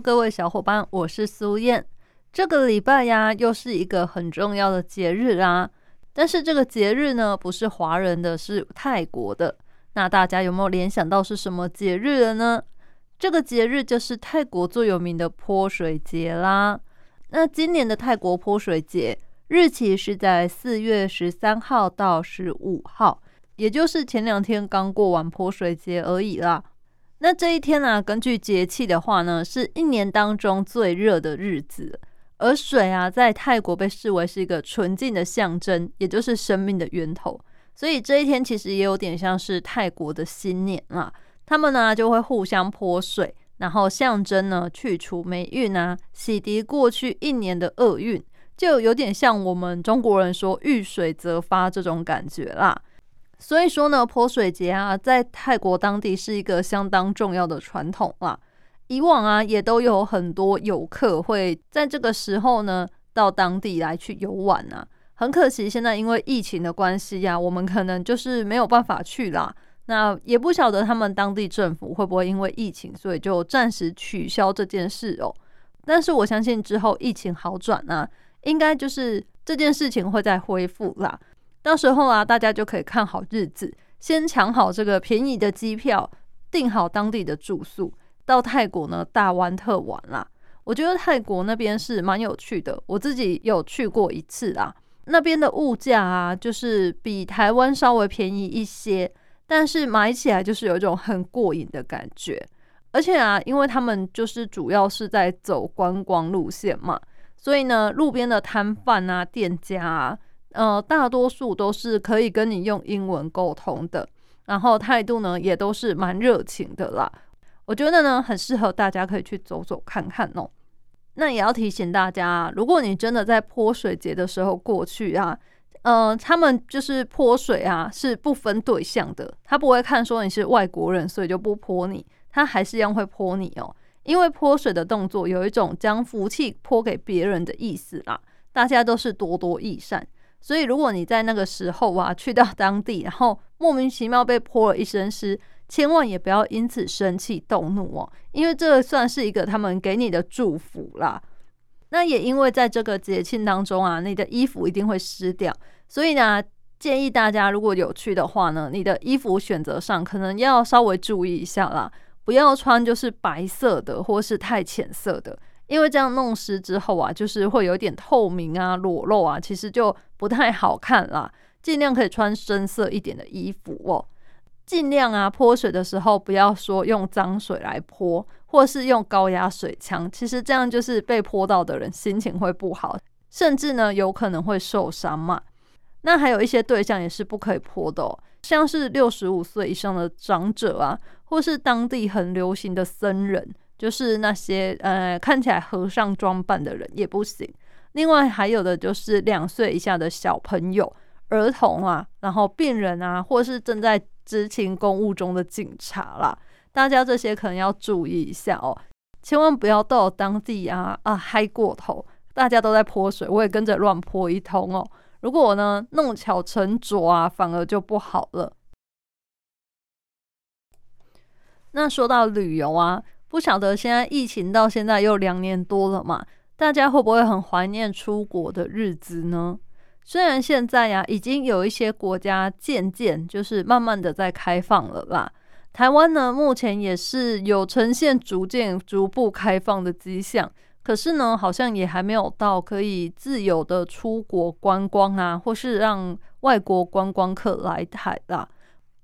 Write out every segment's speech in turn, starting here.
各位小伙伴，我是苏燕。这个礼拜呀，又是一个很重要的节日啊。但是这个节日呢，不是华人的，是泰国的。那大家有没有联想到是什么节日了呢？这个节日就是泰国最有名的泼水节啦。那今年的泰国泼水节日期是在四月十三号到十五号，也就是前两天刚过完泼水节而已啦。那这一天呢，根据节气的话呢，是一年当中最热的日子。而水啊，在泰国被视为是一个纯净的象征，也就是生命的源头。所以这一天其实也有点像是泰国的新年啊，他们呢就会互相泼水，然后象征呢去除霉运啊，洗涤过去一年的厄运，就有点像我们中国人说遇水则发这种感觉啦。所以说呢，泼水节啊，在泰国当地是一个相当重要的传统啦。以往啊，也都有很多游客会在这个时候呢到当地来去游玩啊。很可惜，现在因为疫情的关系呀，我们可能就是没有办法去啦。那也不晓得他们当地政府会不会因为疫情，所以就暂时取消这件事哦。但是我相信之后疫情好转啊，应该就是这件事情会再恢复啦。到时候啊，大家就可以看好日子，先抢好这个便宜的机票，订好当地的住宿，到泰国呢大玩特玩啦。我觉得泰国那边是蛮有趣的，我自己有去过一次啦。那边的物价啊，就是比台湾稍微便宜一些，但是买起来就是有一种很过瘾的感觉。而且啊，因为他们就是主要是在走观光路线嘛，所以呢，路边的摊贩啊、店家啊，呃，大多数都是可以跟你用英文沟通的，然后态度呢也都是蛮热情的啦。我觉得呢，很适合大家可以去走走看看哦。那也要提醒大家，如果你真的在泼水节的时候过去啊，呃，他们就是泼水啊，是不分对象的，他不会看说你是外国人，所以就不泼你，他还是一样会泼你哦。因为泼水的动作有一种将福气泼给别人的意思啦，大家都是多多益善，所以如果你在那个时候啊去到当地，然后莫名其妙被泼了一身湿。千万也不要因此生气动怒哦，因为这算是一个他们给你的祝福啦。那也因为在这个节庆当中啊，你的衣服一定会湿掉，所以呢，建议大家如果有去的话呢，你的衣服选择上可能要稍微注意一下啦，不要穿就是白色的或是太浅色的，因为这样弄湿之后啊，就是会有点透明啊、裸露啊，其实就不太好看啦。尽量可以穿深色一点的衣服哦。尽量啊，泼水的时候不要说用脏水来泼，或是用高压水枪。其实这样就是被泼到的人心情会不好，甚至呢有可能会受伤嘛。那还有一些对象也是不可以泼的，哦，像是六十五岁以上的长者啊，或是当地很流行的僧人，就是那些呃看起来和尚装扮的人也不行。另外还有的就是两岁以下的小朋友、儿童啊，然后病人啊，或是正在执勤公务中的警察啦，大家这些可能要注意一下哦，千万不要到当地啊啊嗨过头，大家都在泼水，我也跟着乱泼一通哦。如果呢弄巧成拙啊，反而就不好了。那说到旅游啊，不晓得现在疫情到现在又两年多了嘛，大家会不会很怀念出国的日子呢？虽然现在呀，已经有一些国家渐渐就是慢慢的在开放了啦。台湾呢，目前也是有呈现逐渐逐步开放的迹象，可是呢，好像也还没有到可以自由的出国观光啊，或是让外国观光客来台啦。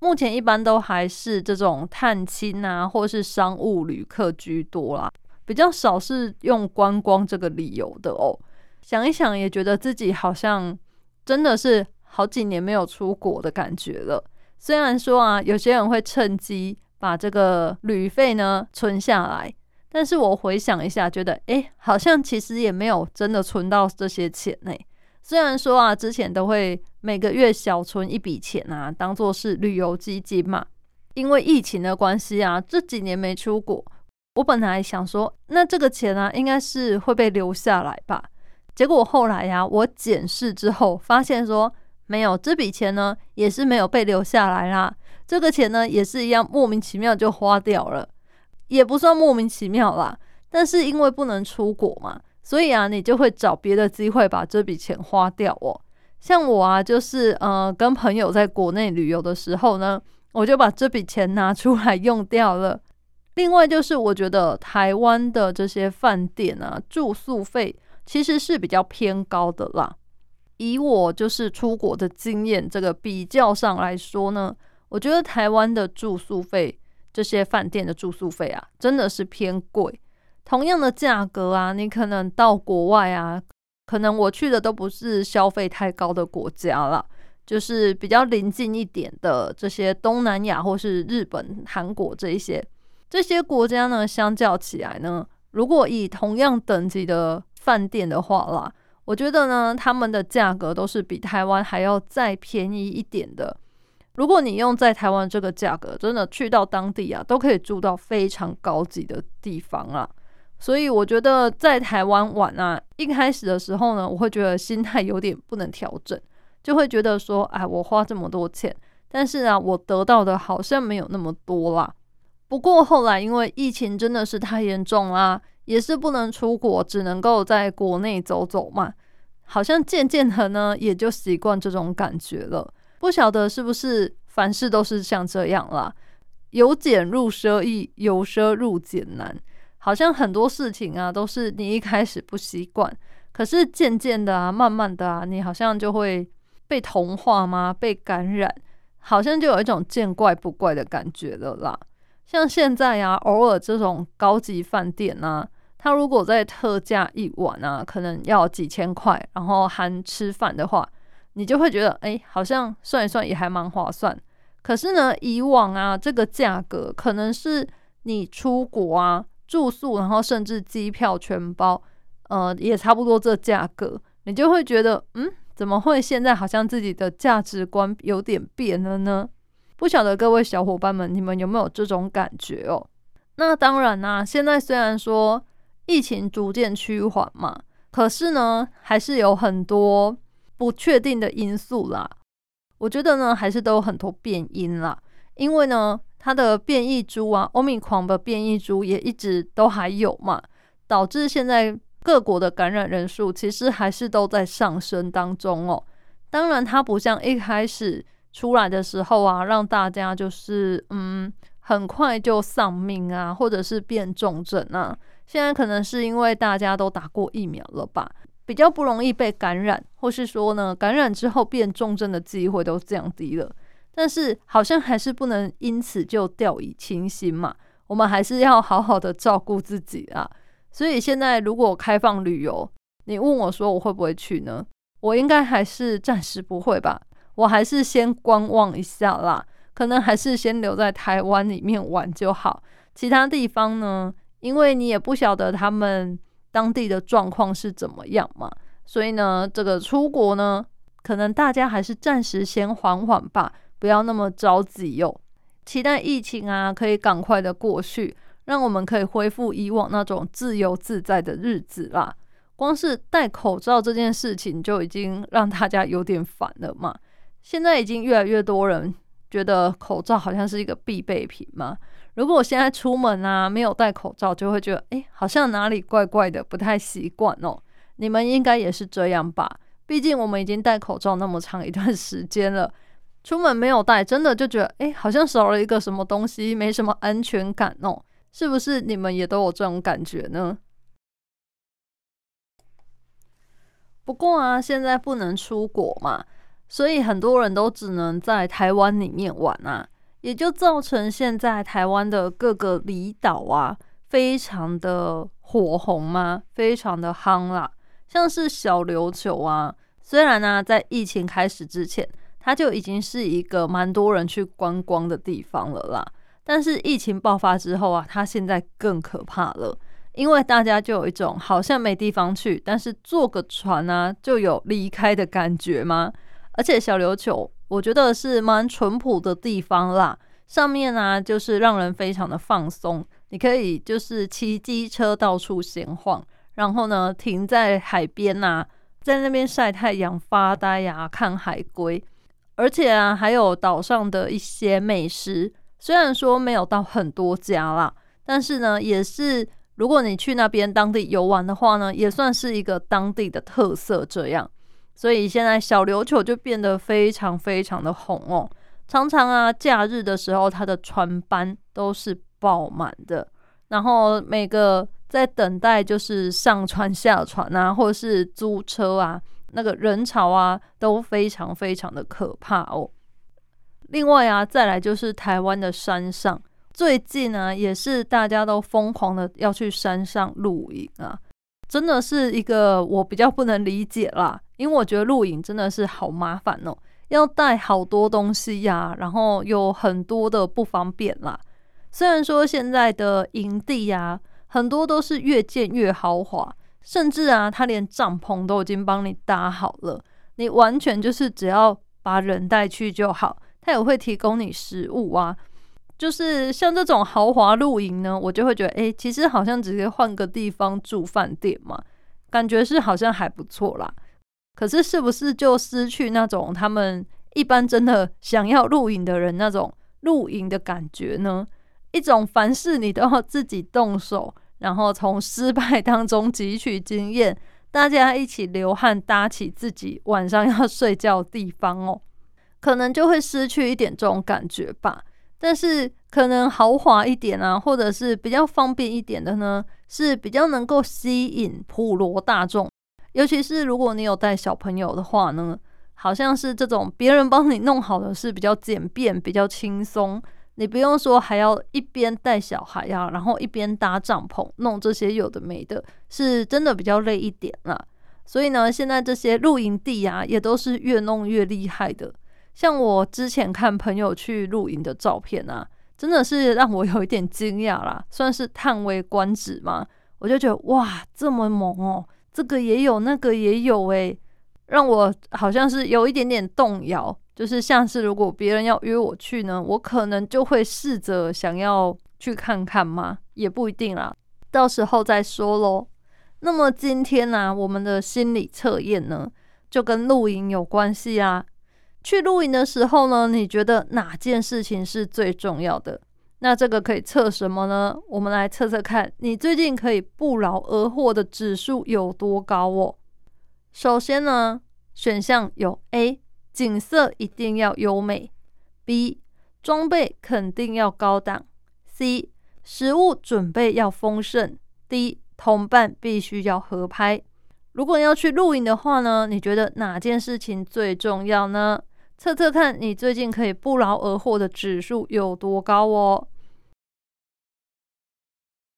目前一般都还是这种探亲啊，或是商务旅客居多啦，比较少是用观光这个理由的哦。想一想，也觉得自己好像。真的是好几年没有出国的感觉了。虽然说啊，有些人会趁机把这个旅费呢存下来，但是我回想一下，觉得诶，好像其实也没有真的存到这些钱呢。虽然说啊，之前都会每个月小存一笔钱啊，当做是旅游基金嘛。因为疫情的关系啊，这几年没出国，我本来想说，那这个钱啊，应该是会被留下来吧。结果后来呀，我检视之后发现说，没有这笔钱呢，也是没有被留下来啦。这个钱呢，也是一样莫名其妙就花掉了，也不算莫名其妙啦。但是因为不能出国嘛，所以啊，你就会找别的机会把这笔钱花掉哦。像我啊，就是呃，跟朋友在国内旅游的时候呢。我就把这笔钱拿出来用掉了。另外就是，我觉得台湾的这些饭店啊，住宿费其实是比较偏高的啦。以我就是出国的经验，这个比较上来说呢，我觉得台湾的住宿费，这些饭店的住宿费啊，真的是偏贵。同样的价格啊，你可能到国外啊，可能我去的都不是消费太高的国家了。就是比较临近一点的这些东南亚或是日本、韩国这一些这些国家呢，相较起来呢，如果以同样等级的饭店的话啦，我觉得呢，他们的价格都是比台湾还要再便宜一点的。如果你用在台湾这个价格，真的去到当地啊，都可以住到非常高级的地方啊。所以我觉得在台湾玩啊，一开始的时候呢，我会觉得心态有点不能调整。就会觉得说，哎，我花这么多钱，但是啊，我得到的好像没有那么多啦。不过后来因为疫情真的是太严重啦，也是不能出国，只能够在国内走走嘛。好像渐渐的呢，也就习惯这种感觉了。不晓得是不是凡事都是像这样啦，由俭入奢易，由奢入俭难。好像很多事情啊，都是你一开始不习惯，可是渐渐的啊，慢慢的啊，你好像就会。被同化吗？被感染，好像就有一种见怪不怪的感觉了啦。像现在啊，偶尔这种高级饭店啊，它如果在特价一晚啊，可能要几千块，然后含吃饭的话，你就会觉得，哎，好像算一算也还蛮划算。可是呢，以往啊，这个价格可能是你出国啊，住宿，然后甚至机票全包，呃，也差不多这价格，你就会觉得，嗯。怎么会现在好像自己的价值观有点变了呢？不晓得各位小伙伴们，你们有没有这种感觉哦？那当然啦，现在虽然说疫情逐渐趋缓嘛，可是呢，还是有很多不确定的因素啦。我觉得呢，还是都有很多变因啦，因为呢，它的变异株啊，欧米狂的变异株也一直都还有嘛，导致现在。各国的感染人数其实还是都在上升当中哦。当然，它不像一开始出来的时候啊，让大家就是嗯很快就丧命啊，或者是变重症啊。现在可能是因为大家都打过疫苗了吧，比较不容易被感染，或是说呢，感染之后变重症的机会都降低了。但是好像还是不能因此就掉以轻心嘛，我们还是要好好的照顾自己啊。所以现在如果开放旅游，你问我说我会不会去呢？我应该还是暂时不会吧，我还是先观望一下啦。可能还是先留在台湾里面玩就好。其他地方呢，因为你也不晓得他们当地的状况是怎么样嘛，所以呢，这个出国呢，可能大家还是暂时先缓缓吧，不要那么着急哟。期待疫情啊，可以赶快的过去。让我们可以恢复以往那种自由自在的日子啦。光是戴口罩这件事情就已经让大家有点烦了嘛。现在已经越来越多人觉得口罩好像是一个必备品嘛。如果我现在出门啊没有戴口罩，就会觉得哎，好像哪里怪怪的，不太习惯哦。你们应该也是这样吧？毕竟我们已经戴口罩那么长一段时间了，出门没有带，真的就觉得哎，好像少了一个什么东西，没什么安全感哦。是不是你们也都有这种感觉呢？不过啊，现在不能出国嘛，所以很多人都只能在台湾里面玩啊，也就造成现在台湾的各个离岛啊，非常的火红嘛，非常的夯啦。像是小琉球啊，虽然呢，在疫情开始之前，它就已经是一个蛮多人去观光的地方了啦。但是疫情爆发之后啊，它现在更可怕了，因为大家就有一种好像没地方去，但是坐个船啊就有离开的感觉吗？而且小琉球，我觉得是蛮淳朴的地方啦，上面呢就是让人非常的放松，你可以就是骑机车到处闲晃，然后呢停在海边呐，在那边晒太阳、发呆呀、看海龟，而且啊还有岛上的一些美食。虽然说没有到很多家啦，但是呢，也是如果你去那边当地游玩的话呢，也算是一个当地的特色。这样，所以现在小琉球就变得非常非常的红哦。常常啊，假日的时候，它的船班都是爆满的，然后每个在等待就是上船下船啊，或者是租车啊，那个人潮啊都非常非常的可怕哦。另外啊，再来就是台湾的山上，最近呢也是大家都疯狂的要去山上露营啊，真的是一个我比较不能理解啦，因为我觉得露营真的是好麻烦哦，要带好多东西呀，然后有很多的不方便啦。虽然说现在的营地呀，很多都是越建越豪华，甚至啊，他连帐篷都已经帮你搭好了，你完全就是只要把人带去就好。他也会提供你食物啊，就是像这种豪华露营呢，我就会觉得，哎，其实好像直接换个地方住饭店嘛，感觉是好像还不错啦。可是是不是就失去那种他们一般真的想要露营的人那种露营的感觉呢？一种凡事你都要自己动手，然后从失败当中汲取经验，大家一起流汗搭起自己晚上要睡觉的地方哦。可能就会失去一点这种感觉吧，但是可能豪华一点啊，或者是比较方便一点的呢，是比较能够吸引普罗大众。尤其是如果你有带小朋友的话呢，好像是这种别人帮你弄好的是比较简便、比较轻松，你不用说还要一边带小孩呀，然后一边搭帐篷、弄这些有的没的，是真的比较累一点啦。所以呢，现在这些露营地啊，也都是越弄越厉害的。像我之前看朋友去露营的照片啊，真的是让我有一点惊讶啦，算是叹为观止嘛。我就觉得哇，这么猛哦，这个也有，那个也有诶，让我好像是有一点点动摇。就是像是如果别人要约我去呢，我可能就会试着想要去看看嘛，也不一定啦，到时候再说喽。那么今天呢，我们的心理测验呢，就跟露营有关系啊。去露营的时候呢，你觉得哪件事情是最重要的？那这个可以测什么呢？我们来测测看，你最近可以不劳而获的指数有多高哦。首先呢，选项有 A，景色一定要优美；B，装备肯定要高档；C，食物准备要丰盛；D，同伴必须要合拍。如果要去露营的话呢，你觉得哪件事情最重要呢？测测看你最近可以不劳而获的指数有多高哦。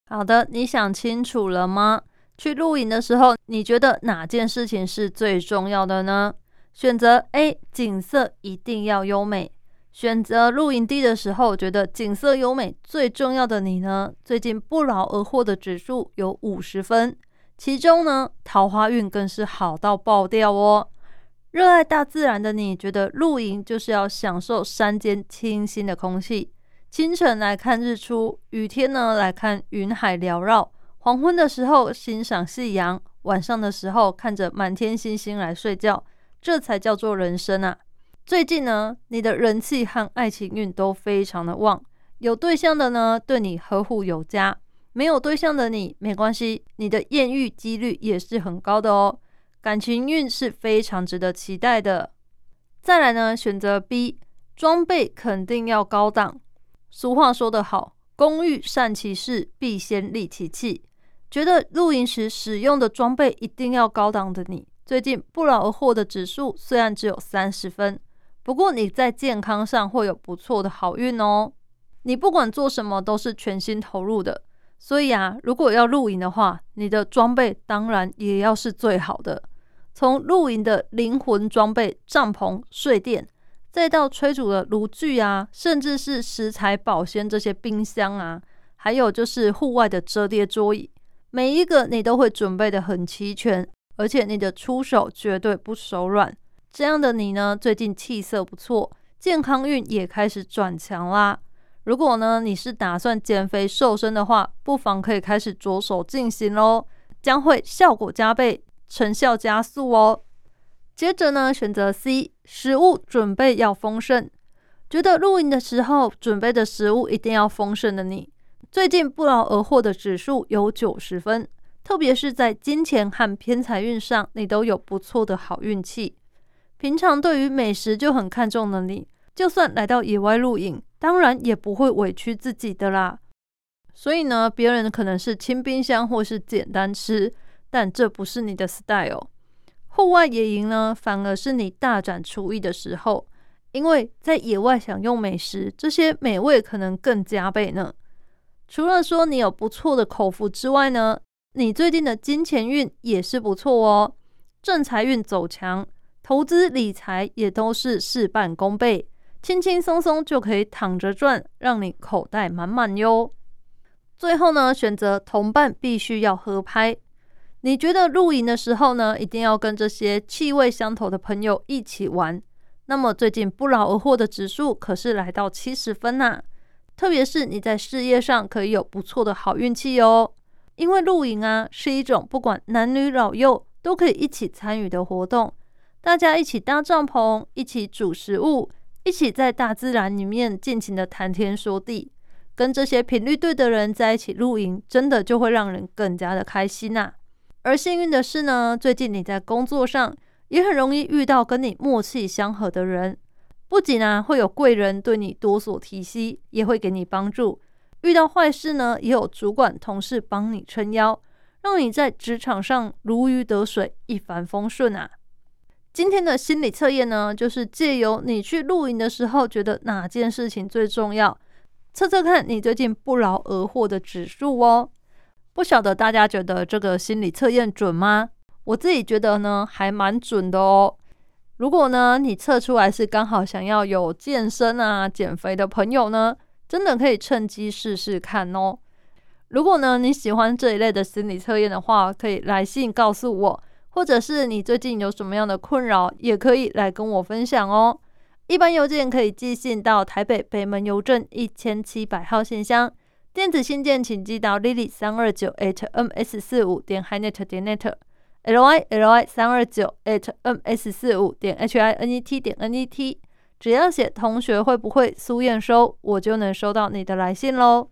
好的，你想清楚了吗？去露营的时候，你觉得哪件事情是最重要的呢？选择 A，景色一定要优美。选择露营地的时候，觉得景色优美最重要的你呢？最近不劳而获的指数有五十分，其中呢，桃花运更是好到爆掉哦。热爱大自然的你，觉得露营就是要享受山间清新的空气，清晨来看日出，雨天呢来看云海缭绕，黄昏的时候欣赏夕阳，晚上的时候看着满天星星来睡觉，这才叫做人生啊！最近呢，你的人气和爱情运都非常的旺，有对象的呢对你呵护有加，没有对象的你没关系，你的艳遇几率也是很高的哦。感情运是非常值得期待的。再来呢，选择 B，装备肯定要高档。俗话说得好，工欲善其事，必先利其器。觉得露营时使用的装备一定要高档的你，最近不劳而获的指数虽然只有三十分，不过你在健康上会有不错的好运哦。你不管做什么都是全心投入的，所以啊，如果要露营的话，你的装备当然也要是最好的。从露营的灵魂装备帐篷、睡垫，再到炊煮的炉具啊，甚至是食材保鲜这些冰箱啊，还有就是户外的折叠桌椅，每一个你都会准备的很齐全，而且你的出手绝对不手软。这样的你呢，最近气色不错，健康运也开始转强啦。如果呢你是打算减肥瘦身的话，不妨可以开始着手进行喽，将会效果加倍，成效加速哦。接着呢，选择 C，食物准备要丰盛。觉得露营的时候准备的食物一定要丰盛的你，最近不劳而获的指数有九十分，特别是在金钱和偏财运上，你都有不错的好运气。平常对于美食就很看重的你，就算来到野外露营，当然也不会委屈自己的啦。所以呢，别人可能是清冰箱或是简单吃，但这不是你的 style。户外野营呢，反而是你大展厨艺的时候，因为在野外享用美食，这些美味可能更加倍呢。除了说你有不错的口福之外呢，你最近的金钱运也是不错哦，正财运走强。投资理财也都是事半功倍，轻轻松松就可以躺着赚，让你口袋满满哟。最后呢，选择同伴必须要合拍。你觉得露营的时候呢，一定要跟这些气味相投的朋友一起玩。那么最近不劳而获的指数可是来到七十分呐，特别是你在事业上可以有不错的好运气哦。因为露营啊是一种不管男女老幼都可以一起参与的活动。大家一起搭帐篷，一起煮食物，一起在大自然里面尽情的谈天说地，跟这些频率对的人在一起露营，真的就会让人更加的开心呐。而幸运的是呢，最近你在工作上也很容易遇到跟你默契相合的人，不仅啊会有贵人对你多所提携，也会给你帮助。遇到坏事呢，也有主管同事帮你撑腰，让你在职场上如鱼得水，一帆风顺啊。今天的心理测验呢，就是借由你去露营的时候，觉得哪件事情最重要，测测看你最近不劳而获的指数哦。不晓得大家觉得这个心理测验准吗？我自己觉得呢，还蛮准的哦。如果呢，你测出来是刚好想要有健身啊、减肥的朋友呢，真的可以趁机试试看哦。如果呢，你喜欢这一类的心理测验的话，可以来信告诉我。或者是你最近有什么样的困扰，也可以来跟我分享哦。一般邮件可以寄信到台北北门邮政一千七百号信箱，电子信件请寄到 lily 三二九 at ms 四五点 hinet 点 lyly 三二九 at ms 四五点 h i n e t 点 n e t，只要写同学会不会苏验收，我就能收到你的来信喽。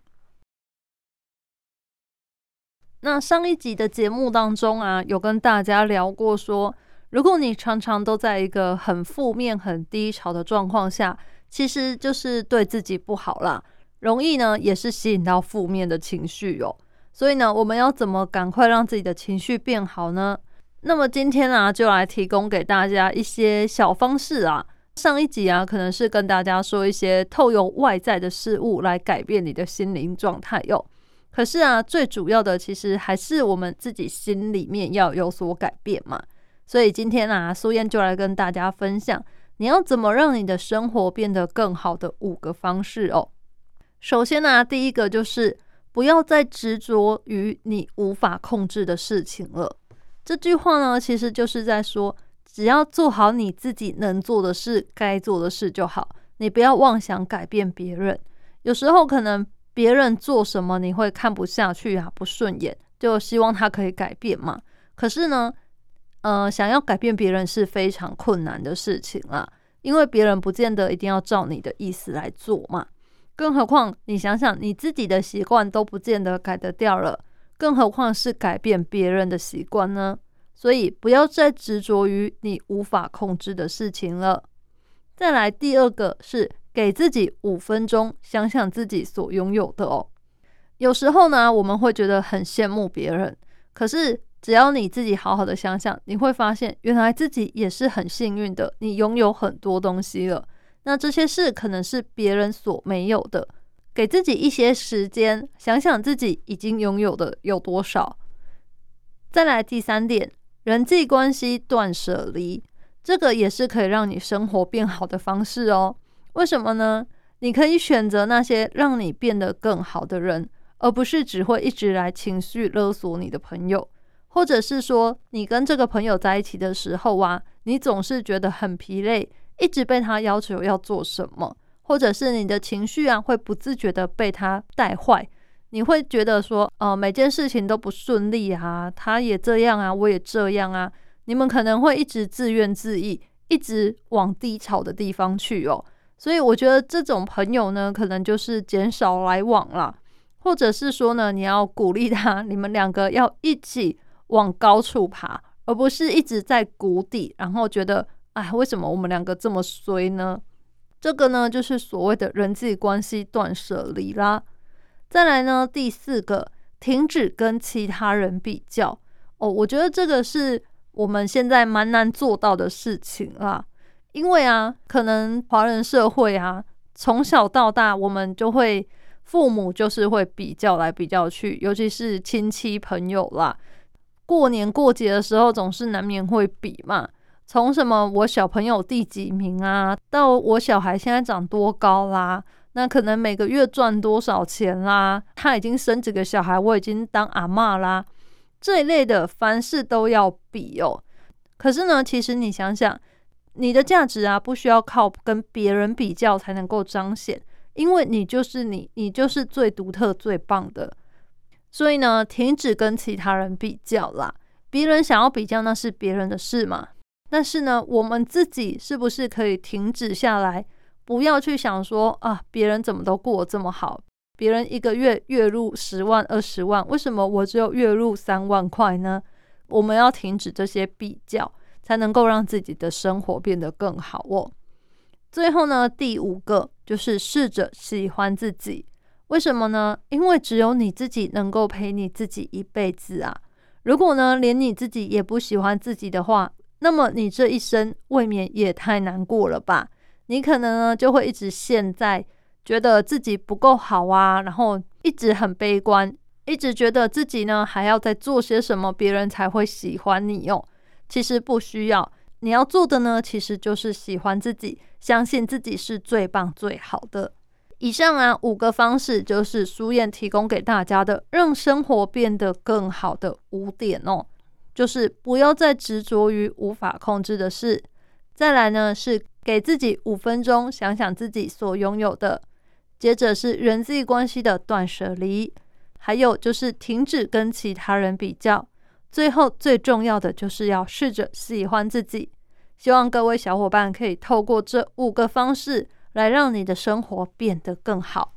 那上一集的节目当中啊，有跟大家聊过说，如果你常常都在一个很负面、很低潮的状况下，其实就是对自己不好啦，容易呢也是吸引到负面的情绪哦。所以呢，我们要怎么赶快让自己的情绪变好呢？那么今天啊，就来提供给大家一些小方式啊。上一集啊，可能是跟大家说一些透由外在的事物来改变你的心灵状态哟。可是啊，最主要的其实还是我们自己心里面要有所改变嘛。所以今天啊，苏燕就来跟大家分享，你要怎么让你的生活变得更好的五个方式哦。首先呢，第一个就是不要再执着于你无法控制的事情了。这句话呢，其实就是在说，只要做好你自己能做的事、该做的事就好，你不要妄想改变别人。有时候可能。别人做什么你会看不下去啊，不顺眼，就希望他可以改变嘛。可是呢，呃，想要改变别人是非常困难的事情啦，因为别人不见得一定要照你的意思来做嘛。更何况你想想，你自己的习惯都不见得改得掉了，更何况是改变别人的习惯呢？所以不要再执着于你无法控制的事情了。再来，第二个是。给自己五分钟，想想自己所拥有的哦。有时候呢，我们会觉得很羡慕别人，可是只要你自己好好的想想，你会发现原来自己也是很幸运的，你拥有很多东西了。那这些事可能是别人所没有的。给自己一些时间，想想自己已经拥有的有多少。再来第三点，人际关系断舍离。这个也是可以让你生活变好的方式哦。为什么呢？你可以选择那些让你变得更好的人，而不是只会一直来情绪勒索你的朋友，或者是说你跟这个朋友在一起的时候啊，你总是觉得很疲累，一直被他要求要做什么，或者是你的情绪啊会不自觉的被他带坏，你会觉得说，呃，每件事情都不顺利啊，他也这样啊，我也这样啊，你们可能会一直自怨自艾，一直往低潮的地方去哦。所以我觉得这种朋友呢，可能就是减少来往了，或者是说呢，你要鼓励他，你们两个要一起往高处爬，而不是一直在谷底，然后觉得，哎，为什么我们两个这么衰呢？这个呢，就是所谓的人际关系断舍离啦。再来呢，第四个，停止跟其他人比较哦，我觉得这个是我们现在蛮难做到的事情啦。因为啊，可能华人社会啊，从小到大，我们就会父母就是会比较来比较去，尤其是亲戚朋友啦。过年过节的时候，总是难免会比嘛。从什么我小朋友第几名啊，到我小孩现在长多高啦，那可能每个月赚多少钱啦，他已经生几个小孩，我已经当阿妈啦，这一类的凡事都要比哦。可是呢，其实你想想。你的价值啊，不需要靠跟别人比较才能够彰显，因为你就是你，你就是最独特、最棒的。所以呢，停止跟其他人比较啦。别人想要比较，那是别人的事嘛。但是呢，我们自己是不是可以停止下来，不要去想说啊，别人怎么都过得这么好，别人一个月月入十万、二十万，为什么我只有月入三万块呢？我们要停止这些比较。才能够让自己的生活变得更好哦。最后呢，第五个就是试着喜欢自己。为什么呢？因为只有你自己能够陪你自己一辈子啊。如果呢，连你自己也不喜欢自己的话，那么你这一生未免也太难过了吧？你可能呢，就会一直陷在觉得自己不够好啊，然后一直很悲观，一直觉得自己呢还要再做些什么，别人才会喜欢你哦。其实不需要，你要做的呢，其实就是喜欢自己，相信自己是最棒最好的。以上啊五个方式就是苏燕提供给大家的，让生活变得更好的五点哦。就是不要再执着于无法控制的事，再来呢是给自己五分钟想想自己所拥有的，接着是人际关系的断舍离，还有就是停止跟其他人比较。最后最重要的就是要试着喜欢自己。希望各位小伙伴可以透过这五个方式来让你的生活变得更好。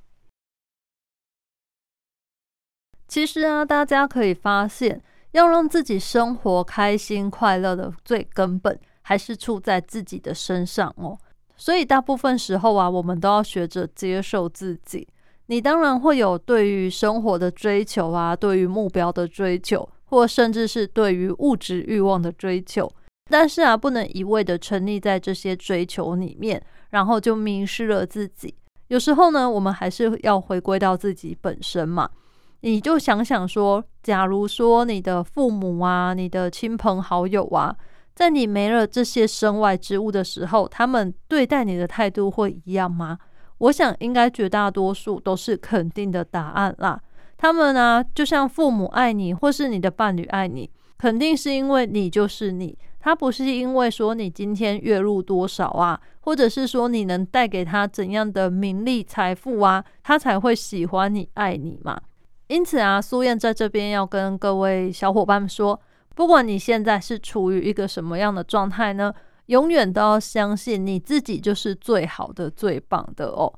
其实啊，大家可以发现，要让自己生活开心快乐的最根本，还是处在自己的身上哦。所以大部分时候啊，我们都要学着接受自己。你当然会有对于生活的追求啊，对于目标的追求。或甚至是对于物质欲望的追求，但是啊，不能一味的沉溺在这些追求里面，然后就迷失了自己。有时候呢，我们还是要回归到自己本身嘛。你就想想说，假如说你的父母啊、你的亲朋好友啊，在你没了这些身外之物的时候，他们对待你的态度会一样吗？我想，应该绝大多数都是肯定的答案啦。他们呢，就像父母爱你，或是你的伴侣爱你，肯定是因为你就是你。他不是因为说你今天月入多少啊，或者是说你能带给他怎样的名利财富啊，他才会喜欢你、爱你嘛。因此啊，苏燕在这边要跟各位小伙伴们说，不管你现在是处于一个什么样的状态呢，永远都要相信你自己就是最好的、最棒的哦。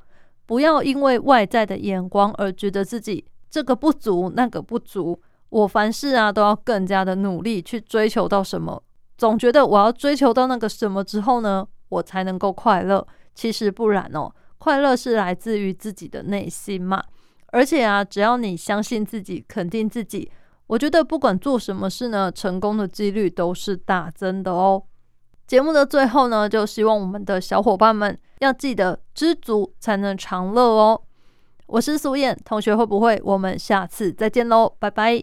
不要因为外在的眼光而觉得自己。这个不足，那个不足，我凡事啊都要更加的努力去追求到什么，总觉得我要追求到那个什么之后呢，我才能够快乐。其实不然哦，快乐是来自于自己的内心嘛。而且啊，只要你相信自己，肯定自己，我觉得不管做什么事呢，成功的几率都是大增的哦。节目的最后呢，就希望我们的小伙伴们要记得知足才能常乐哦。我是苏燕同学，会不会？我们下次再见喽，拜拜。